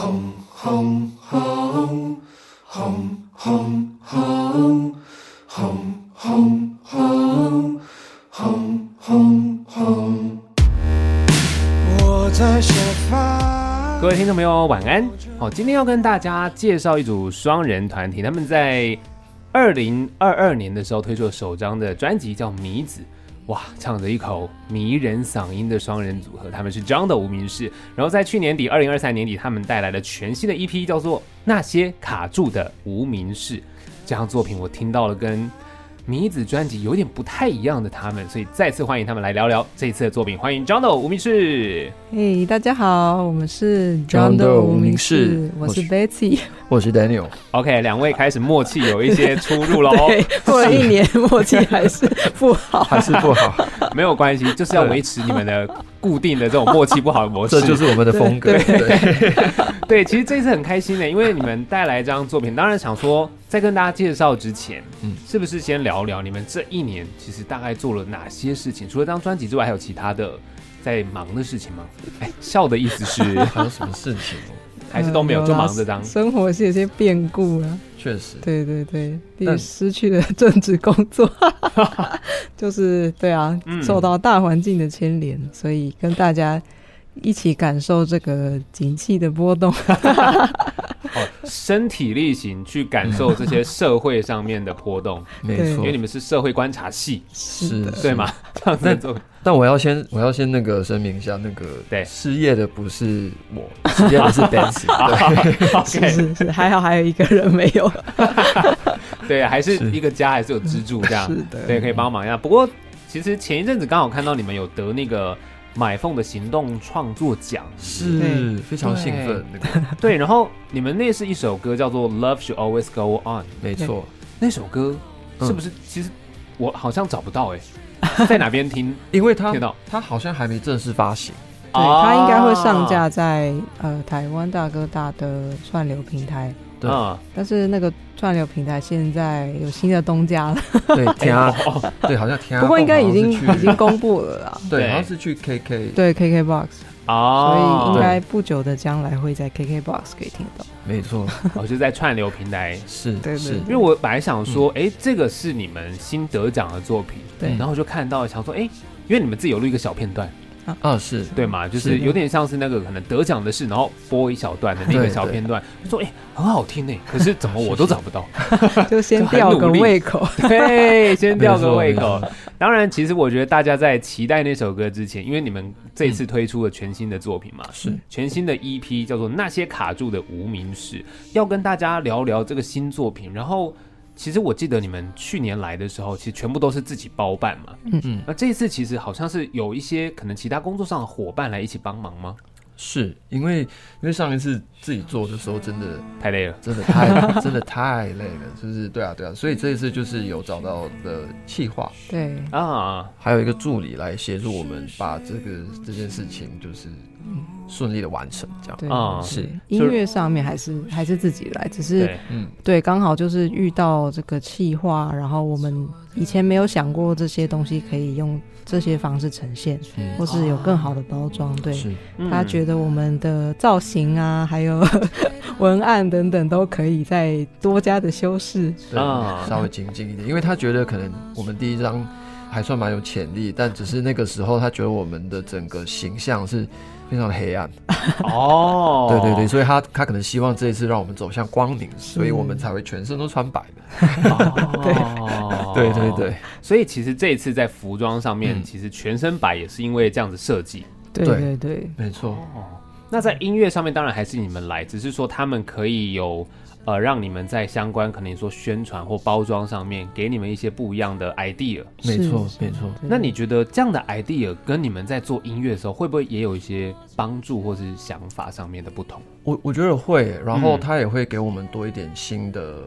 轰轰轰轰轰轰轰轰轰轰轰。我在沙发。各位听众朋友，晚安。好，今天要跟大家介绍一组双人团体，他们在二零二二年的时候推出了首张的专辑，叫《米子》。哇，唱着一口迷人嗓音的双人组合，他们是张的无名氏。然后在去年底，二零二三年底，他们带来了全新的一批叫做《那些卡住的无名氏》。这张作品我听到了跟谜子专辑有点不太一样的他们，所以再次欢迎他们来聊聊这一次的作品。欢迎 John 的无名氏。嘿，大家好，我们是 John 的无名氏，我是 Betty，我是 Daniel。OK，两位开始默契有一些出入了。哦，过了一年，默契还是不好，还是不好。没有关系，就是要维持你们的固定的这种默契不好的模式，这就是我们的风格。对，对，对，其实这次很开心的，因为你们带来这张作品，当然想说，在跟大家介绍之前，嗯，是不是先聊聊你们这一年其实大概做了哪些事情？除了这张专辑之外，还有其他的在忙的事情吗？哎，笑的意思是 还有什么事情？还是都没有，就忙着当。生活是有些变故啊。确实，对对对，也失去了 正职工作，就是对啊，嗯、受到大环境的牵连，所以跟大家一起感受这个景气的波动。哦，身体力行去感受这些社会上面的波动，没错，因为你们是社会观察系，是的，对吗？这样子。但我要先，我要先那个声明一下，那个对。失业的不是我，失业的是 Betsy，是是是，还好还有一个人没有，对，还是一个家，还是有支柱这样，是的，对，可以帮忙一下。不过其实前一阵子刚好看到你们有得那个。买凤的行动创作奖。是非常兴奋，对，然后你们那是一首歌叫做《Love Should Always Go On》，没错，那首歌是不是？其实我好像找不到哎，在哪边听？因为他听到。它好像还没正式发行，对，他应该会上架在呃台湾大哥大的串流平台。对，但是那个串流平台现在有新的东家了。对，天啊，对，好像天啊。不过应该已经已经公布了啦。对，好像是去 KK。对，KK Box。哦。所以应该不久的将来会在 KK Box 可以听到。没错，我 就在串流平台。是，对对。因为我本来想说，哎，这个是你们新得奖的作品。对。然后就看到想说，哎，因为你们自己有录一个小片段。啊，是。对嘛，就是有点像是那个可能得奖的事，然后播一小段的那个小片段，就说哎，很好听呢，可是怎么我都找不到，就先吊个胃口，对，先吊个胃口。当然，其实我觉得大家在期待那首歌之前，因为你们这一次推出了全新的作品嘛，是。全新的 EP 叫做《那些卡住的无名氏》，要跟大家聊聊这个新作品，然后。其实我记得你们去年来的时候，其实全部都是自己包办嘛。嗯嗯。那这一次其实好像是有一些可能其他工作上的伙伴来一起帮忙吗？是因为因为上一次自己做的时候真的太累了，真的太真的太累了，就是对啊对啊，所以这一次就是有找到的企划，对啊，还有一个助理来协助我们把这个这件事情就是顺利的完成，这样。对啊是。音乐上面还是还是自己来，只是嗯。对，刚好就是遇到这个气化，然后我们以前没有想过这些东西可以用。这些方式呈现，或是有更好的包装，对，他觉得我们的造型啊，还有文案等等，都可以再多加的修饰，啊，稍微精进一点，因为他觉得可能我们第一张还算蛮有潜力，但只是那个时候他觉得我们的整个形象是。非常的黑暗哦，对对对，所以他他可能希望这一次让我们走向光明，所以我们才会全身都穿白的。对对对对，所以其实这一次在服装上面，其实全身白也是因为这样子设计。对对对，没错。那在音乐上面，当然还是你们来，只是说他们可以有。呃，让你们在相关可能说宣传或包装上面，给你们一些不一样的 idea。没错，没错。那你觉得这样的 idea 跟你们在做音乐的时候，会不会也有一些帮助，或是想法上面的不同？我我觉得会，然后他也会给我们多一点新的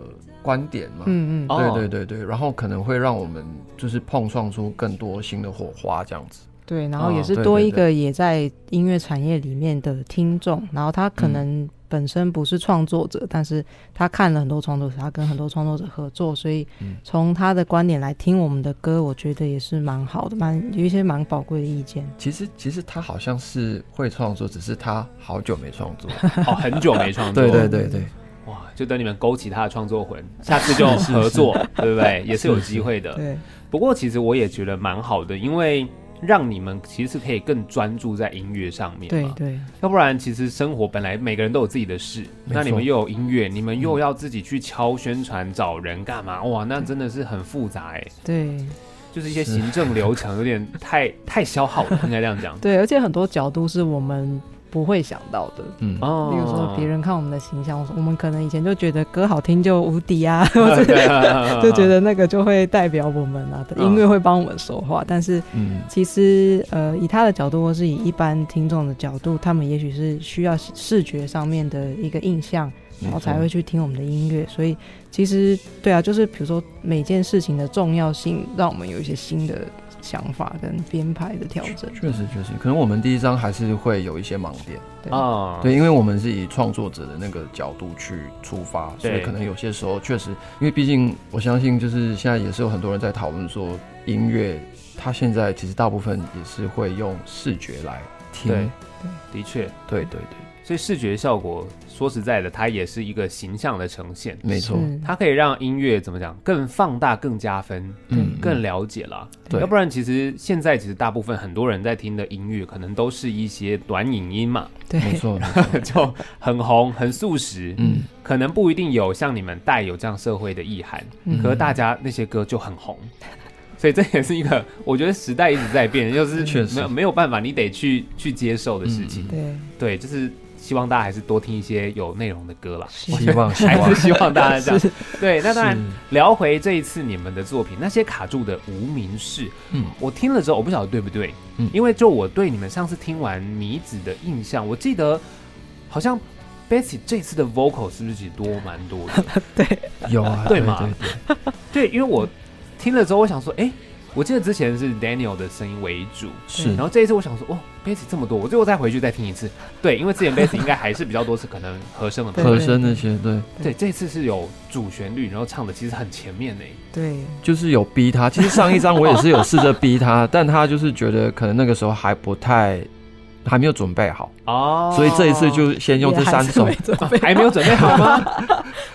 观点嘛。嗯嗯，对对对对，然后可能会让我们就是碰撞出更多新的火花，这样子。对，然后也是多一个也在音乐产业里面的听众，然后他可能本身不是创作者，但是他看了很多创作者，他跟很多创作者合作，所以从他的观点来听我们的歌，我觉得也是蛮好的，蛮有一些蛮宝贵的意见。其实其实他好像是会创作，只是他好久没创作，哦，很久没创作，对对对对，哇，就等你们勾起他的创作魂，下次就合作，对不对？也是有机会的。对，不过其实我也觉得蛮好的，因为。让你们其实可以更专注在音乐上面，对对，要不然其实生活本来每个人都有自己的事，那你们又有音乐，你们又要自己去敲宣传、找人干嘛？哇，那真的是很复杂哎。对，就是一些行政流程有点太太消耗了，应该这样讲。对，而且很多角度是我们。不会想到的，嗯，比如说别人看我们的形象，我们可能以前就觉得歌好听就无敌啊，或者 就觉得那个就会代表我们啊，音乐会帮我们说话。但是，嗯其实呃，以他的角度或是以一般听众的角度，他们也许是需要视觉上面的一个印象，然后才会去听我们的音乐。所以，其实对啊，就是比如说每件事情的重要性，让我们有一些新的。想法跟编排的调整，确实确实，可能我们第一章还是会有一些盲点。啊，对，因为我们是以创作者的那个角度去出发，所以可能有些时候确实，因为毕竟我相信，就是现在也是有很多人在讨论说，音乐它现在其实大部分也是会用视觉来听，对，的确，对对对。所以视觉效果，说实在的，它也是一个形象的呈现。没错，它可以让音乐怎么讲更放大、更加分，嗯，更了解了。对，要不然其实现在其实大部分很多人在听的音乐，可能都是一些短影音嘛。对，没错，就很红、很速食。嗯，可能不一定有像你们带有这样社会的意涵，可是大家那些歌就很红。所以这也是一个，我觉得时代一直在变，就是没有没有办法，你得去去接受的事情。对，对，就是。希望大家还是多听一些有内容的歌啦。希望还是希望大家这样。对，那当然聊回这一次你们的作品，那些卡住的无名氏。嗯，我听了之后，我不晓得对不对。嗯，因为就我对你们上次听完谜子的印象，我记得好像 Betsy 这次的 vocal 是不是多蛮多的？对，有啊，对吗？对，因为我听了之后，我想说，哎。我记得之前是 Daniel 的声音为主，是，然后这一次我想说，哦，bass 这么多，我最后再回去再听一次，对，因为之前 Betsy 应该还是比较多是可能和声的，和声那些，对，对，这次是有主旋律，然后唱的其实很前面呢，对，就是有逼他，其实上一张我也是有试着逼他，但他就是觉得可能那个时候还不太。还没有准备好。哦，所以这一次就先用这三首，还没有准备好吗？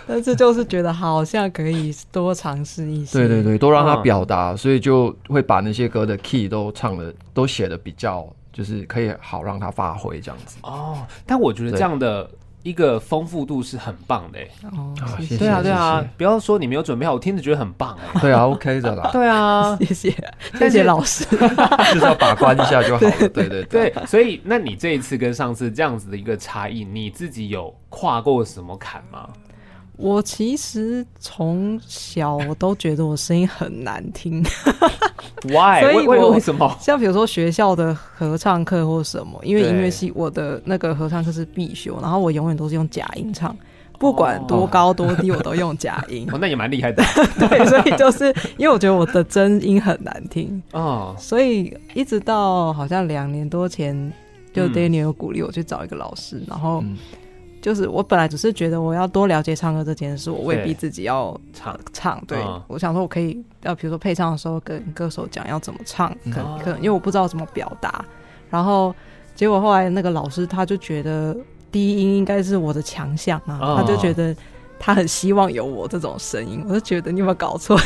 但是就是觉得好像可以多尝试一些，对对对，多让他表达，所以就会把那些歌的 key 都唱的都写的比较，就是可以好让他发挥这样子。哦，但我觉得这样的。一个丰富度是很棒的哦，谢谢对啊对啊，不要说你没有准备好，我听着觉得很棒哎，对啊，OK 的啦，对啊，谢谢谢谢老师，就是要把关一下就好了，对对。对，所以那你这一次跟上次这样子的一个差异，你自己有跨过什么坎吗？我其实从小我都觉得我声音很难听，Why？所以我为什么？像比如说学校的合唱课或什么，因为音乐系我的那个合唱课是必修，然后我永远都是用假音唱，不管多高多低，我都用假音。哦，那也蛮厉害的。对，所以就是因为我觉得我的真音很难听哦，所以一直到好像两年多前，就 Daniel 有鼓励我去找一个老师，然后。就是我本来只是觉得我要多了解唱歌这件事，我未必自己要唱唱。对，我想说我可以要比如说配唱的时候跟歌手讲要怎么唱，可能可能因为我不知道怎么表达。然后结果后来那个老师他就觉得低音应该是我的强项啊，他就觉得他很希望有我这种声音。我就觉得你有没有搞错？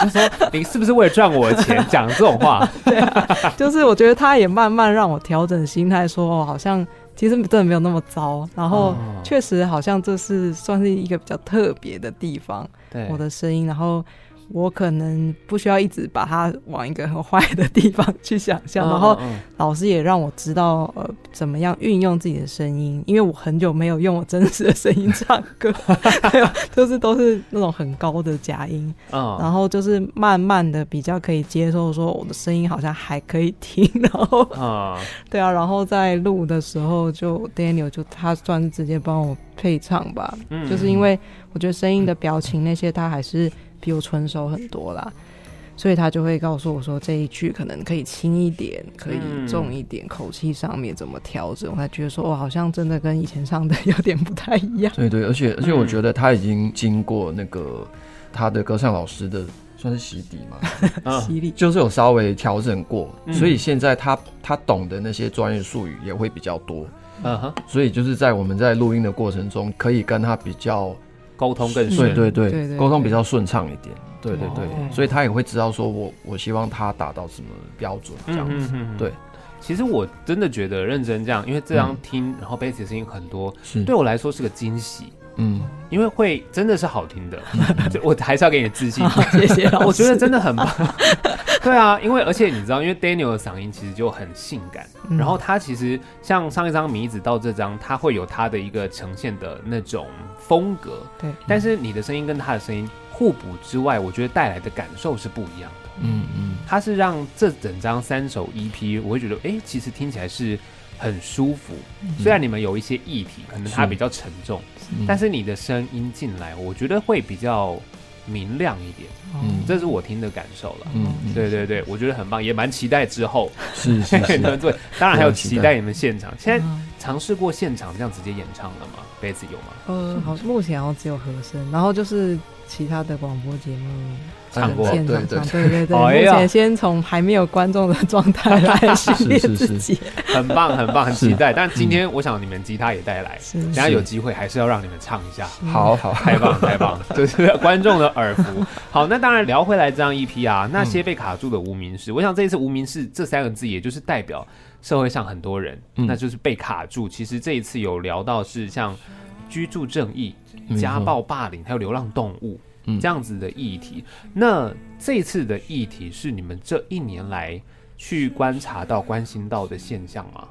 他说你是不是为了赚我的钱讲这种话？对啊，就是我觉得他也慢慢让我调整心态，说好像。其实真的没有那么糟，然后确实好像这是算是一个比较特别的地方，对我的声音，然后。我可能不需要一直把它往一个很坏的地方去想象，然后老师也让我知道呃怎么样运用自己的声音，因为我很久没有用我真实的声音唱歌，还有就是都是那种很高的假音，然后就是慢慢的比较可以接受说我的声音好像还可以听，然后对啊，然后在录的时候就 Daniel 就他算是直接帮我配唱吧，就是因为我觉得声音的表情那些他还是。比我纯熟很多啦，所以他就会告诉我说，这一句可能可以轻一点，可以重一点，嗯、口气上面怎么调整。我才觉得说，我，好像真的跟以前唱的 有点不太一样。对对，而且而且我觉得他已经经过那个他的歌唱老师的算是洗底嘛，洗礼就是有稍微调整过，所以现在他他懂的那些专业术语也会比较多。嗯哼，所以就是在我们在录音的过程中，可以跟他比较沟通更顺，对对对，沟通比较顺畅一点。对对对，所以他也会知道说我我希望他达到什么标准这样子。对，其实我真的觉得认真这样，因为这样听，然后贝斯的声音很多，对我来说是个惊喜。嗯，因为会真的是好听的，我还是要给你自信。谢谢，我觉得真的很棒。对啊，因为而且你知道，因为 Daniel 的嗓音其实就很性感，然后他其实像上一张米子到这张，他会有他的一个呈现的那种风格。对，但是你的声音跟他的声音。互补之外，我觉得带来的感受是不一样的。嗯嗯，他是让这整张三首 EP，我会觉得，哎、欸，其实听起来是很舒服。嗯、虽然你们有一些议题，可能它比较沉重，但是你的声音进来，我觉得会比较明亮一点。嗯，这是我听的感受了。嗯，对对对，我觉得很棒，也蛮期待之后。是是是，对，当然还有期待你们现场。现在尝试过现场这样直接演唱了吗？杯子有吗？呃，好，目前好像只有和声，然后就是。其他的广播节目唱过，对对对。对，目前先从还没有观众的状态来 训练自己，很棒很棒，很期待。但今天我想你们吉他也带来，等下有机会还是要让你们唱一下。好 好，太棒太棒，就是观众的耳福。好，那当然聊回来这张 EP 啊，那些被卡住的无名氏，我想这一次无名氏这三个字，也就是代表社会上很多人，那就是被卡住。其实这一次有聊到是像居住正义。家暴、霸凌，还有流浪动物，嗯，这样子的议题。那这次的议题是你们这一年来去观察到、关心到的现象吗？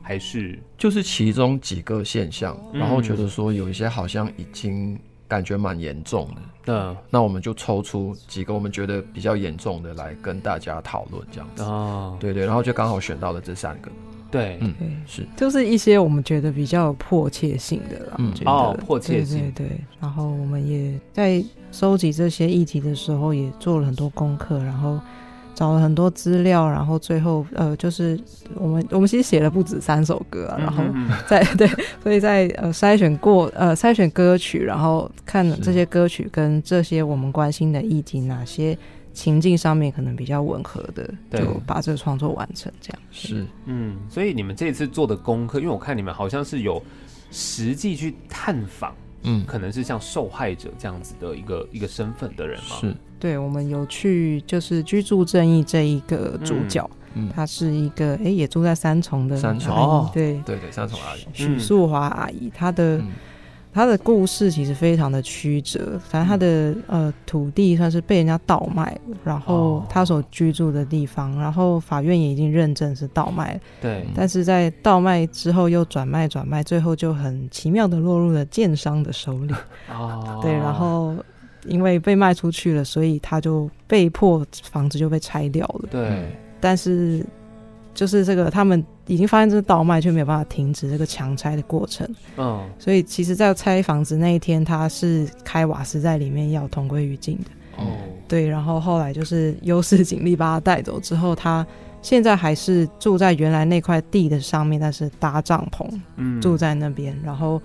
还是就是其中几个现象，然后觉得说有一些好像已经感觉蛮严重的，嗯，那我们就抽出几个我们觉得比较严重的来跟大家讨论，这样子。哦，对对，然后就刚好选到了这三个。对，嗯，是，就是一些我们觉得比较有迫切性的啦，嗯，哦，迫切性，对，对，然后我们也在收集这些议题的时候，也做了很多功课，然后找了很多资料，然后最后，呃，就是我们我们其实写了不止三首歌啊，然后在 对，所以在呃筛选过呃筛选歌曲，然后看这些歌曲跟这些我们关心的议题哪些。情境上面可能比较吻合的，就把这个创作完成，这样。是，嗯，所以你们这次做的功课，因为我看你们好像是有实际去探访，嗯，可能是像受害者这样子的一个一个身份的人嘛？是，对，我们有去，就是居住正义这一个主角，嗯，他是一个，哎，也住在三重的三重，哦，对。对对，三重阿姨。许素华阿姨，她的。他的故事其实非常的曲折，反正他的呃土地算是被人家倒卖，然后他所居住的地方，然后法院也已经认证是倒卖，对，但是在倒卖之后又转卖转卖，最后就很奇妙的落入了建商的手里，哦，对，然后因为被卖出去了，所以他就被迫房子就被拆掉了，对，但是。就是这个，他们已经发现这是倒卖，却没有办法停止这个强拆的过程。嗯，所以其实，在拆房子那一天，他是开瓦斯在里面要同归于尽的。哦，对，然后后来就是优势警力把他带走之后，他现在还是住在原来那块地的上面，但是搭帐篷，嗯，住在那边。然后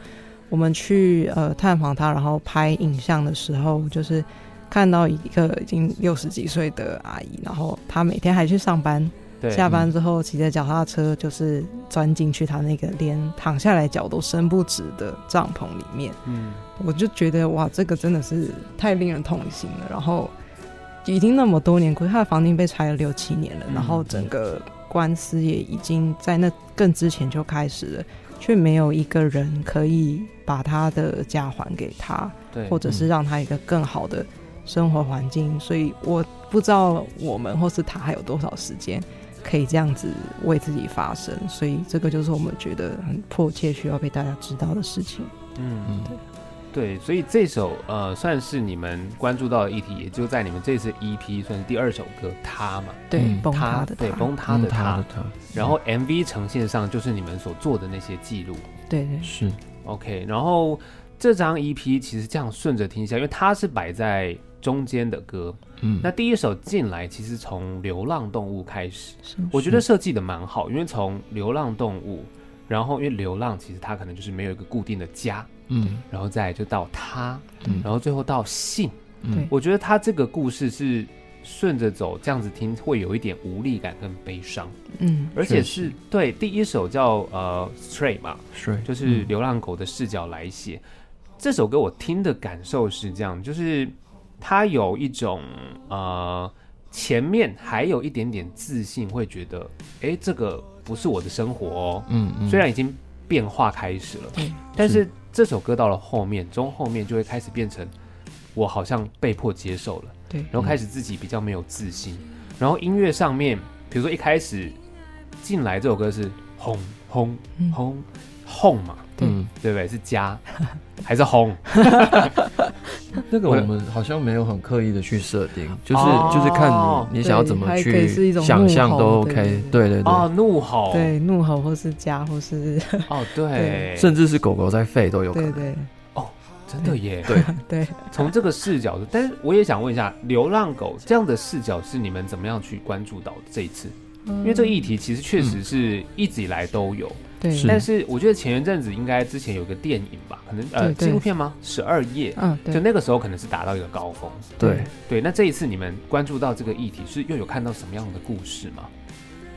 我们去呃探访他，然后拍影像的时候，就是看到一个已经六十几岁的阿姨，然后她每天还去上班。下班之后骑着脚踏车，就是钻进去他那个连躺下来脚都伸不直的帐篷里面。嗯，我就觉得哇，这个真的是太令人痛心了。然后已经那么多年过去，他的房顶被拆了六七年了，然后整个官司也已经在那更之前就开始了，却没有一个人可以把他的家还给他，对，或者是让他一个更好的生活环境。所以我不知道我们或是他还有多少时间。可以这样子为自己发声，所以这个就是我们觉得很迫切需要被大家知道的事情。嗯，对，对，所以这首呃算是你们关注到的议题，也就在你们这次 EP 算是第二首歌《他》嘛，对，崩塌的，对，崩塌的他。然后 MV 呈现上就是你们所做的那些记录，对对是 OK。然后这张 EP 其实这样顺着听一下，因为它是摆在。中间的歌。嗯，那第一首进来其实从流浪动物开始，是我觉得设计的蛮好，因为从流浪动物，然后因为流浪其实它可能就是没有一个固定的家，嗯，然后再就到他，嗯，然后最后到信，嗯，我觉得他这个故事是顺着走，这样子听会有一点无力感跟悲伤，嗯，而且是对第一首叫呃 Stray 嘛，Stray 就是流浪狗的视角来写、嗯、这首歌，我听的感受是这样，就是。他有一种呃，前面还有一点点自信，会觉得，哎、欸，这个不是我的生活哦。嗯，嗯，虽然已经变化开始了，对，但是这首歌到了后面，中后面就会开始变成，我好像被迫接受了，对，然后开始自己比较没有自信，嗯、然后音乐上面，比如说一开始进来这首歌是轰轰轰轰嘛。嗯，对不对？是加 还是轰？那个我们好像没有很刻意的去设定，就是、哦、就是看你你想要怎么去想象都 OK。对对对，哦，怒吼，对，怒吼或是加或是 哦，对，甚至是狗狗在吠都有可能。对对，哦，真的耶。对对，从这个视角，但是我也想问一下，流浪狗这样的视角是你们怎么样去关注到的这一次？嗯、因为这个议题其实确实是一直以来都有。对，但是我觉得前一阵子应该之前有个电影吧，可能呃纪录片吗？十二夜，嗯，就那个时候可能是达到一个高峰。对对，那这一次你们关注到这个议题，是又有看到什么样的故事吗？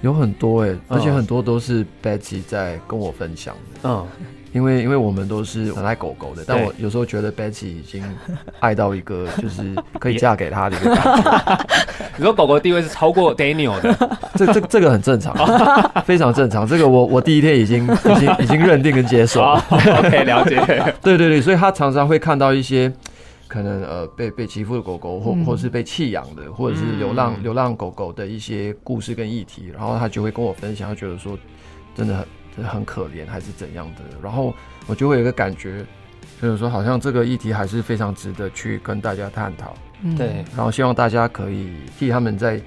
有很多哎、欸，而且很多都是 Betty 在跟我分享的。嗯。因为因为我们都是很爱狗狗的，但我有时候觉得 Betsy 已经爱到一个就是可以嫁给他的一个感觉。你说狗狗地位是超过 Daniel 的，这这这个很正常，非常正常。这个我我第一天已经已经已经认定跟接受了。OK，了解。对对对，所以他常常会看到一些可能呃被被欺负的狗狗，或或是被弃养的，或者是流浪流浪狗狗的一些故事跟议题，然后他就会跟我分享，他觉得说真的很。很可怜还是怎样的？然后我就会有一个感觉，就是说好像这个议题还是非常值得去跟大家探讨。嗯、对，然后希望大家可以替他们再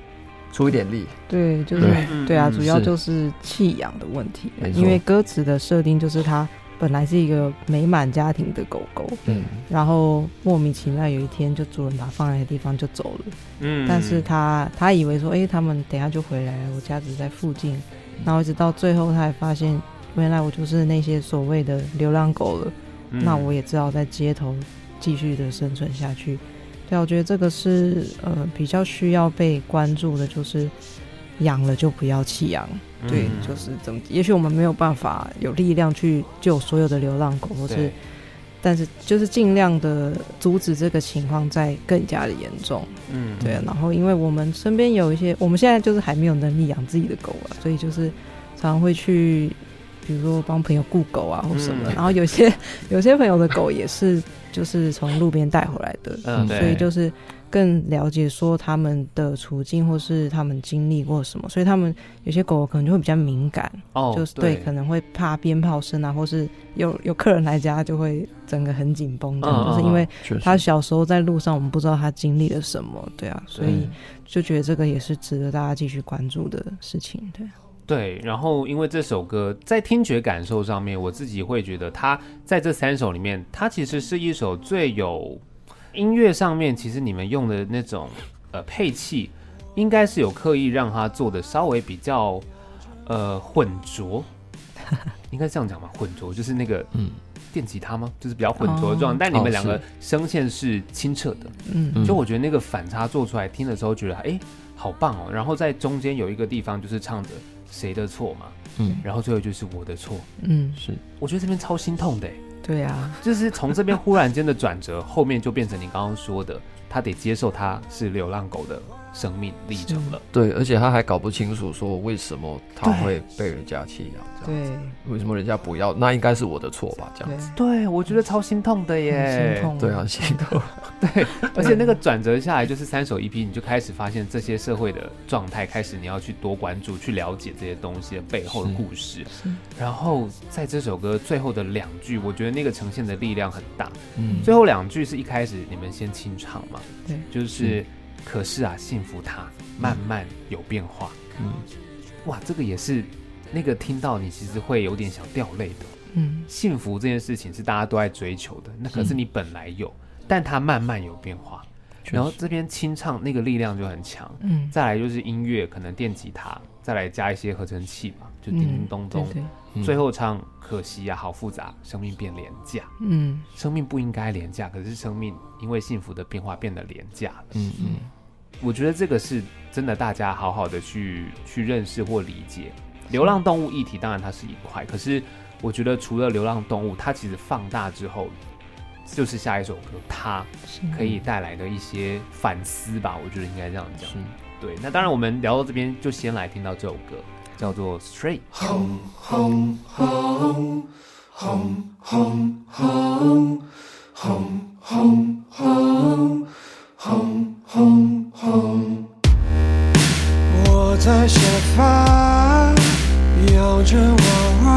出一点力。对，就是对，啊，主要就是弃养的问题。因为歌词的设定就是它本来是一个美满家庭的狗狗，嗯，然后莫名其妙有一天就主人把它放在的地方就走了，嗯，但是他他以为说，哎，他们等下就回来了，我家只在附近。然后一直到最后，他才发现，原来我就是那些所谓的流浪狗了。嗯、那我也只好在街头继续的生存下去。对，我觉得这个是呃比较需要被关注的，就是养了就不要弃养。对，嗯、就是怎么？也许我们没有办法有力量去救所有的流浪狗，或是。但是就是尽量的阻止这个情况再更加的严重，嗯，对。然后因为我们身边有一些，我们现在就是还没有能力养自己的狗啊，所以就是常常会去，比如说帮朋友雇狗啊或什么。嗯、然后有些有些朋友的狗也是就是从路边带回来的，嗯，所以就是。更了解说他们的处境，或是他们经历过什么，所以他们有些狗可能就会比较敏感，哦，就是对，可能会怕鞭炮声啊，或是有有客人来家就会整个很紧绷，这样，就是因为他小时候在路上，我们不知道他经历了什么，对啊，所以就觉得这个也是值得大家继续关注的事情，对。对，然后因为这首歌在听觉感受上面，我自己会觉得它在这三首里面，它其实是一首最有。音乐上面，其实你们用的那种呃配器，应该是有刻意让它做的稍微比较呃混浊，应该这样讲吧？混浊就是那个嗯电吉他吗？就是比较混浊的状态。但你们两个声线是清澈的，嗯，就我觉得那个反差做出来听的时候，觉得哎好棒哦。然后在中间有一个地方就是唱着谁的错嘛，嗯，然后最后就是我的错，嗯，是，我觉得这边超心痛的。对啊，就是从这边忽然间的转折，后面就变成你刚刚说的，他得接受他是流浪狗的生命历程了。对，而且他还搞不清楚说为什么他会被人家弃养，这样子。对，为什么人家不要？那应该是我的错吧？这样子。对，我觉得超心痛的耶。心痛。对啊，心痛。对，而且那个转折下来，就是三首 EP，你就开始发现这些社会的状态，开始你要去多关注、去了解这些东西的背后的故事。然后在这首歌最后的两句，我觉得那个呈现的力量很大。嗯。最后两句是一开始你们先清唱嘛？对。就是，可是啊，幸福它慢慢有变化。嗯。哇，这个也是那个听到你其实会有点想掉泪的。嗯。幸福这件事情是大家都在追求的，那可是你本来有。但它慢慢有变化，然后这边清唱那个力量就很强，嗯，再来就是音乐，可能电吉他，再来加一些合成器嘛，就叮叮咚咚，最后唱可惜呀，好复杂，生命变廉价，嗯，生命不应该廉价，可是生命因为幸福的变化变得廉价了，嗯嗯，我觉得这个是真的，大家好好的去去认识或理解。流浪动物议题，当然它是一块，可是我觉得除了流浪动物，它其实放大之后。就是下一首歌，它可以带来的一些反思吧，我觉得应该这样讲。对，那当然，我们聊到这边，就先来听到这首歌，叫做《Stray》。我在沙发摇着娃娃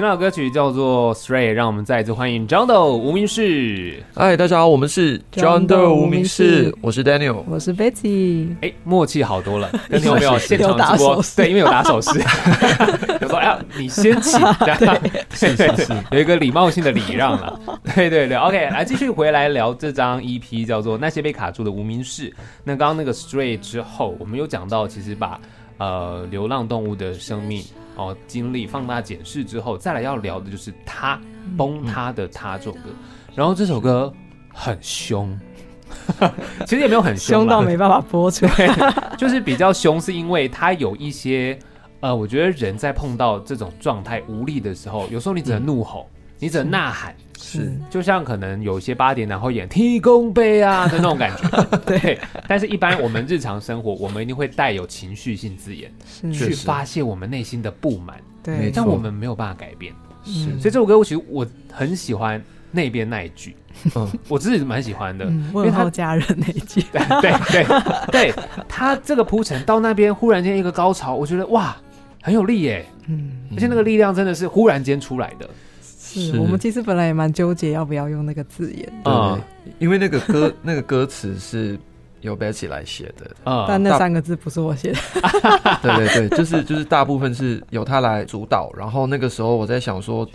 这首歌曲叫做《Stray》，让我们再一次欢迎 John Doe 无名氏。嗨，大家好，我们是 John Doe 无名氏，我是 Daniel，我是 Betty。哎，默契好多了，跟听众朋友现场直播，对，因为有打手势，有说哎呀，你先起，对对 对，有一个礼貌性的礼让了，对对对。OK，来继续回来聊这张 EP，叫做《那些被卡住的无名氏》。那刚刚那个 Stray 之后，我们有讲到，其实把呃流浪动物的生命。哦，经历放大检视之后，再来要聊的就是他崩塌的他这首歌，嗯、然后这首歌很凶，其实也没有很凶，凶到没办法播出。来，就是比较凶，是因为他有一些呃，我觉得人在碰到这种状态无力的时候，有时候你只能怒吼，嗯、你只能呐喊。是，就像可能有些八点档会演提供杯啊的那种感觉，对。但是，一般我们日常生活，我们一定会带有情绪性字眼，去发泄我们内心的不满。对，但我们没有办法改变。是，所以这首歌，我其实我很喜欢那边那一句，嗯，我自己蛮喜欢的，因为他家人那一句，对对对，他这个铺陈到那边，忽然间一个高潮，我觉得哇，很有力耶，嗯，而且那个力量真的是忽然间出来的。是我们其实本来也蛮纠结要不要用那个字眼，对，因为那个歌 那个歌词是由 Betsy 来写的，啊，但那三个字不是我写的，对对对，就是就是大部分是由他来主导，然后那个时候我在想说，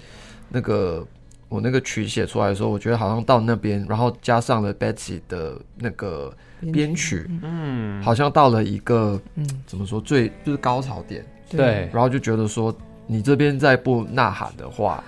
那个我那个曲写出来的时候，我觉得好像到那边，然后加上了 Betsy 的那个编曲，嗯，好像到了一个嗯。怎么说最就是高潮点，对，然后就觉得说你这边再不呐喊的话。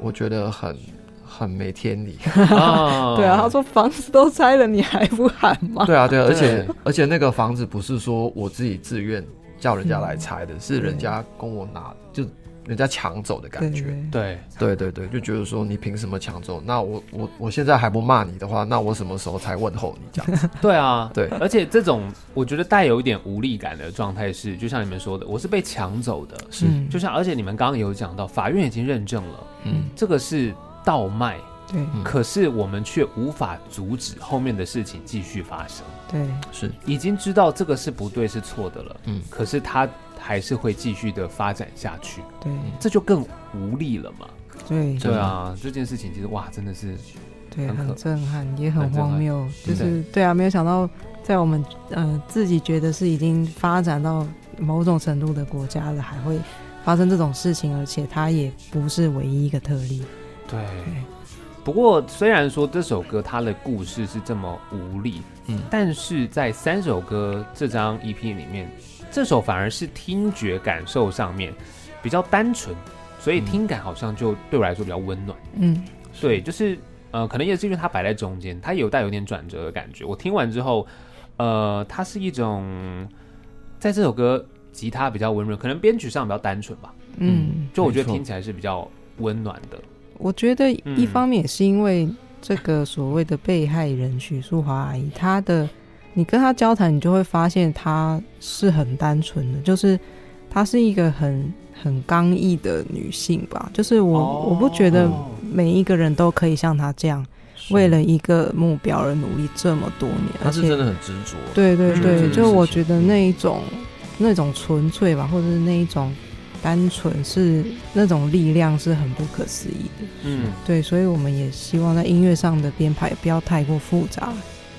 我觉得很很没天理。对啊，他说房子都拆了，你还不喊吗？对啊，对啊，而且而且那个房子不是说我自己自愿叫人家来拆的，是人家跟我拿就。人家抢走的感觉，对。对。对对，就觉得说你凭什么抢走？那我我我现在还不骂你的话，那我什么时候才问候你这样子？对啊，对，而且这种我觉得带有一点无力感的状态是，就像你们说的，我是被抢走的，是，就像而且你们刚刚有讲到，法院已经认证了，嗯，这个是倒卖，对，可是我们却无法阻止后面的事情继续发生，对，是。已经知道这个是不对是错的了，嗯，可是他。还是会继续的发展下去，对，这就更无力了嘛。对，对啊，这件事情其实哇，真的是对，很震撼，也很荒谬。就是对啊，没有想到在我们呃自己觉得是已经发展到某种程度的国家了，还会发生这种事情，而且它也不是唯一一个特例。对。不过虽然说这首歌它的故事是这么无力，嗯，但是在三首歌这张 EP 里面。这首反而是听觉感受上面比较单纯，所以听感好像就对我来说比较温暖。嗯，对，就是呃，可能也是因为它摆在中间，它有带有点转折的感觉。我听完之后，呃，它是一种在这首歌吉他比较温润，可能编曲上比较单纯吧。嗯，就我觉得听起来是比较温暖的。我觉得一方面也是因为这个所谓的被害人许淑华阿姨，她的。你跟他交谈，你就会发现他是很单纯的，就是她是一个很很刚毅的女性吧。就是我、哦、我不觉得每一个人都可以像她这样，为了一个目标而努力这么多年。她是真的很执着。对对对，就我觉得那一种那种纯粹吧，或者是那一种单纯，是那种力量是很不可思议的。嗯，对，所以我们也希望在音乐上的编排不要太过复杂。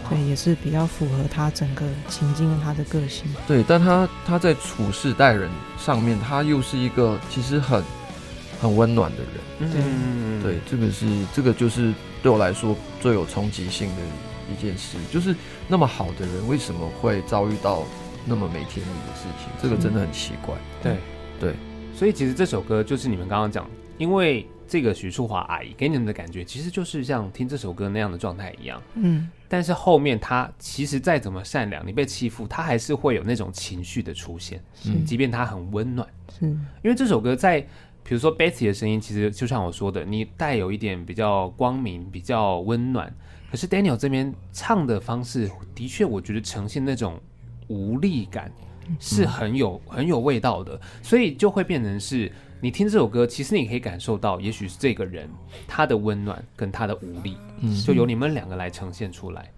对，也是比较符合他整个情境和他的个性。对，但他他在处事待人上面，他又是一个其实很很温暖的人。嗯，对，这个是这个就是对我来说最有冲击性的一件事，就是那么好的人为什么会遭遇到那么没天理的事情？这个真的很奇怪。对对，所以其实这首歌就是你们刚刚讲，因为。这个许淑华阿姨给你们的感觉，其实就是像听这首歌那样的状态一样。嗯，但是后面她其实再怎么善良，你被欺负，她还是会有那种情绪的出现。嗯，即便她很温暖。嗯，因为这首歌在，比如说 Betty 的声音，其实就像我说的，你带有一点比较光明、比较温暖。可是 Daniel 这边唱的方式，的确我觉得呈现那种无力感，是很有很有味道的，所以就会变成是。你听这首歌，其实你可以感受到，也许是这个人他的温暖跟他的无力，嗯，就由你们两个来呈现出来。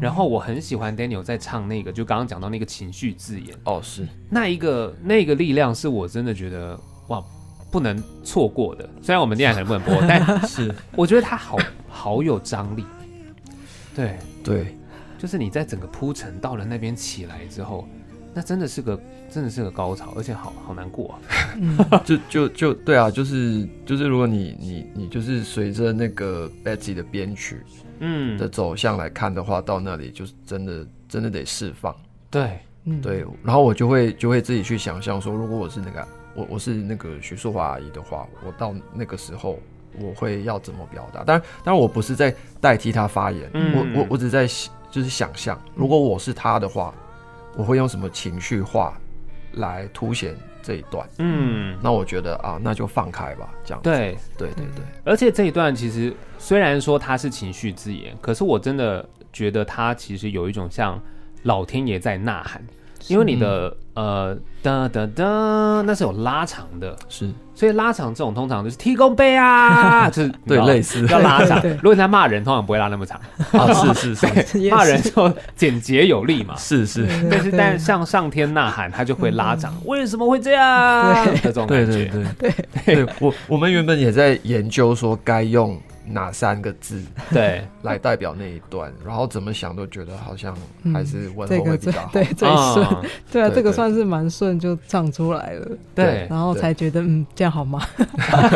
然后我很喜欢 Daniel 在唱那个，就刚刚讲到那个情绪字眼，哦，是那一个那个力量，是我真的觉得哇，不能错过的。虽然我们电台可能不能播，但 是我觉得他好好有张力。对对，就是你在整个铺陈到了那边起来之后。那真的是个，真的是个高潮，而且好好难过啊！就就就对啊，就是就是，如果你你你就是随着那个 Betsy 的编曲，嗯的走向来看的话，到那里就是真的真的得释放。对，对，然后我就会就会自己去想象说，如果我是那个我我是那个徐淑华阿姨的话，我到那个时候我会要怎么表达？当然当然，我不是在代替她发言，嗯、我我我只在就是想象，如果我是她的话。我会用什么情绪化来凸显这一段？嗯，那我觉得啊，那就放开吧，这样。对，对，对，对。而且这一段其实虽然说它是情绪字眼，可是我真的觉得它其实有一种像老天爷在呐喊，因为你的呃哒哒哒，那是有拉长的，是，所以拉长这种通常就是踢弓背啊，就是对类似要拉长。如果他骂人，通常不会拉那么长啊，是是是，骂人就简洁有力嘛，是是。但是但像上天呐喊，他就会拉长，为什么会这样？这种感觉，对对对对对。我我们原本也在研究说该用。哪三个字对。来代表那一段？然后怎么想都觉得好像还是问候会比较好，对最顺，对啊，这个算是蛮顺就唱出来了，对，然后才觉得嗯这样好吗？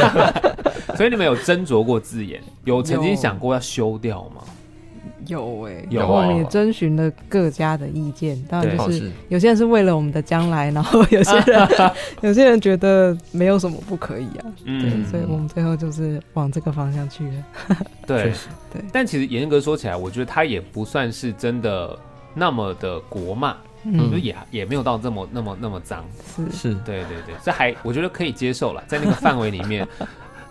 所以你们有斟酌过字眼，有曾经想过要修掉吗？有哎、欸，然后我们也征询了各家的意见，当然就是有些人是为了我们的将来，然后 有些人 有些人觉得没有什么不可以啊，嗯，对，所以我们最后就是往这个方向去了。对，对。但其实严格说起来，我觉得他也不算是真的那么的国骂，嗯，就也也没有到这么那么那么脏，是。是，对对对，这还我觉得可以接受了，在那个范围里面，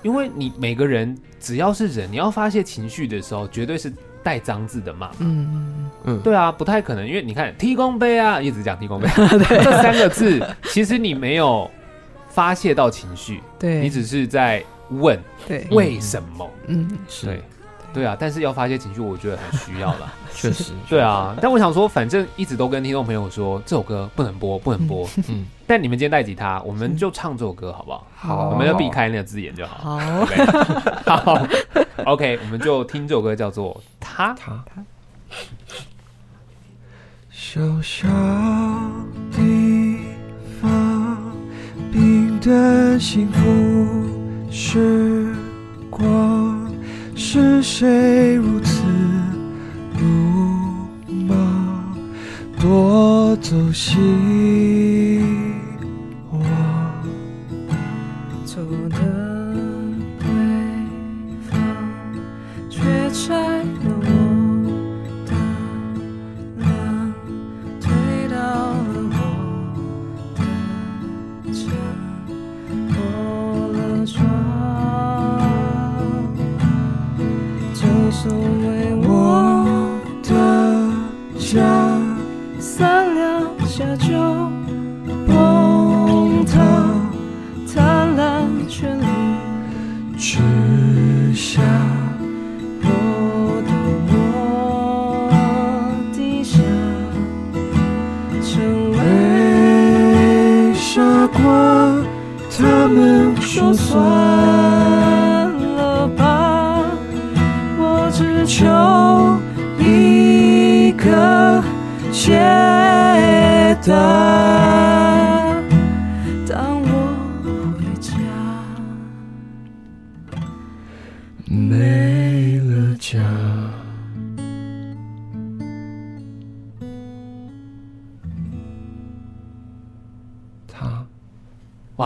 因为你每个人只要是人，你要发泄情绪的时候，绝对是。带脏字的骂，嗯嗯嗯，对啊，不太可能，因为你看提供杯啊，一直讲提供杯，这三个字其实你没有发泄到情绪，对，你只是在问，对，为什么？嗯，是。对，对啊，但是要发泄情绪，我觉得很需要啦，确实，对啊，但我想说，反正一直都跟听众朋友说这首歌不能播，不能播，嗯，但你们今天带吉他，我们就唱这首歌好不好？好，我们要避开那个字眼就好，好，好。OK，我们就听这首歌，叫做《他》。他。小小地方，平淡幸福时光，是谁如此鲁莽，夺走希望？走的对方却在。so